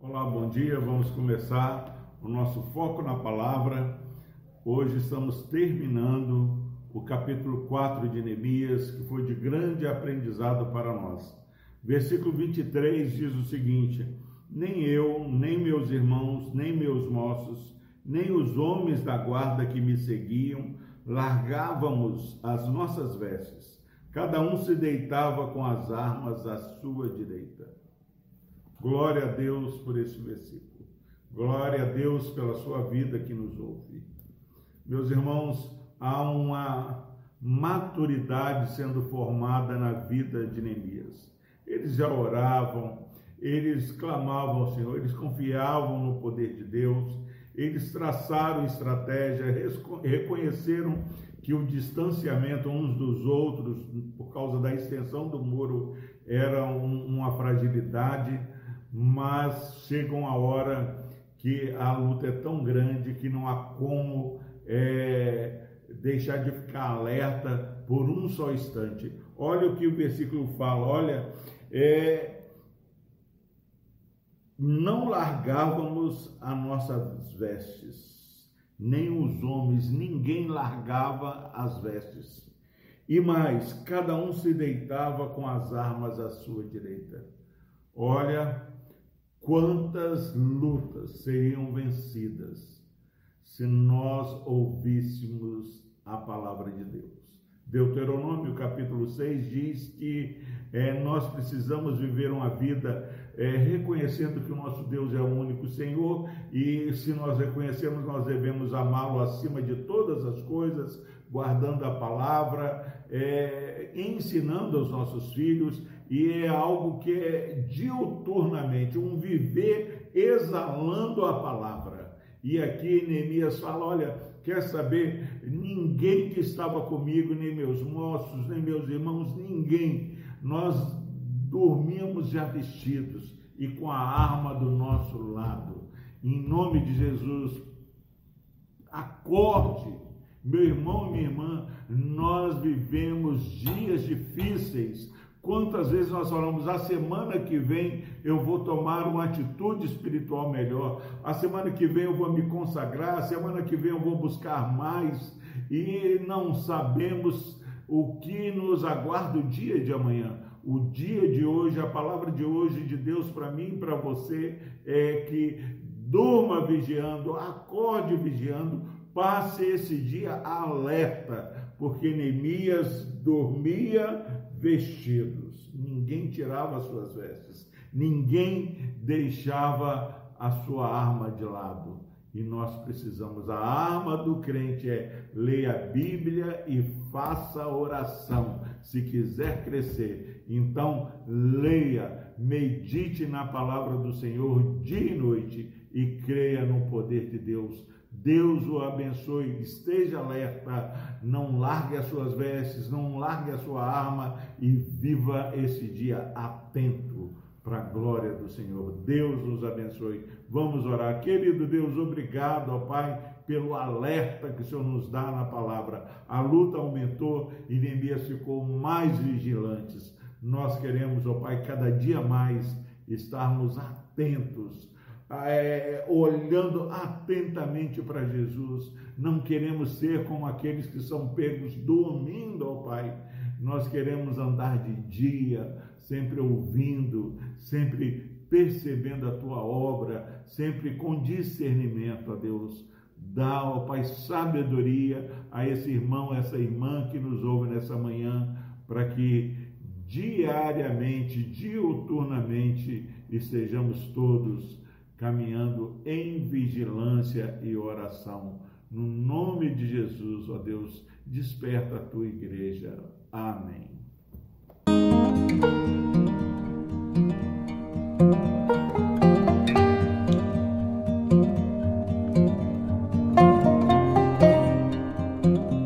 Olá, bom dia. Vamos começar o nosso foco na palavra. Hoje estamos terminando o capítulo 4 de Neemias, que foi de grande aprendizado para nós. Versículo 23 diz o seguinte: Nem eu, nem meus irmãos, nem meus moços, nem os homens da guarda que me seguiam largávamos as nossas vestes. Cada um se deitava com as armas à sua direita. Glória a Deus por esse versículo. Glória a Deus pela sua vida que nos ouve. Meus irmãos, há uma maturidade sendo formada na vida de Neemias. Eles já oravam, eles clamavam ao Senhor, eles confiavam no poder de Deus, eles traçaram estratégia, reconheceram que o distanciamento uns dos outros, por causa da extensão do muro, era uma fragilidade, mas chega uma hora que a luta é tão grande que não há como é, deixar de ficar alerta por um só instante. Olha o que o versículo fala, olha, é, não largávamos as nossas vestes, nem os homens, ninguém largava as vestes. E mais, cada um se deitava com as armas à sua direita. Olha quantas lutas seriam vencidas se nós ouvíssemos a palavra de Deus. Deuteronômio capítulo 6 diz que é, nós precisamos viver uma vida é, reconhecendo que o nosso Deus é o único Senhor e se nós reconhecemos, nós devemos amá-lo acima de todas as coisas, guardando a palavra, é, ensinando aos nossos filhos e é algo que é diuturnamente, um viver exalando a palavra. E aqui Neemias fala: olha, Quer saber? Ninguém que estava comigo, nem meus moços, nem meus irmãos, ninguém. Nós dormíamos já vestidos e com a arma do nosso lado. Em nome de Jesus, acorde, meu irmão e minha irmã, nós vivemos dias difíceis, Quantas vezes nós falamos, a semana que vem eu vou tomar uma atitude espiritual melhor, a semana que vem eu vou me consagrar, a semana que vem eu vou buscar mais, e não sabemos o que nos aguarda o dia de amanhã. O dia de hoje, a palavra de hoje de Deus para mim e para você é que durma vigiando, acorde vigiando, passe esse dia alerta, porque Neemias dormia vestidos. Ninguém tirava as suas vestes, ninguém deixava a sua arma de lado. E nós precisamos, a arma do crente é leia a Bíblia e faça oração, se quiser crescer. Então, leia, medite na palavra do Senhor dia e noite e creia no poder de Deus Deus o abençoe, esteja alerta, não largue as suas vestes, não largue a sua arma e viva esse dia atento para a glória do Senhor. Deus nos abençoe. Vamos orar. Querido Deus, obrigado, ó Pai, pelo alerta que o Senhor nos dá na palavra. A luta aumentou e Neemias ficou mais vigilantes. Nós queremos, ó Pai, cada dia mais estarmos atentos é, olhando atentamente para Jesus. Não queremos ser como aqueles que são pegos dormindo ao Pai. Nós queremos andar de dia, sempre ouvindo, sempre percebendo a tua obra, sempre com discernimento a Deus. Dá, ó Pai, sabedoria a esse irmão, essa irmã que nos ouve nessa manhã, para que diariamente, diuturnamente, estejamos todos caminhando em vigilância e oração. No nome de Jesus, ó Deus, desperta a tua igreja. Amém.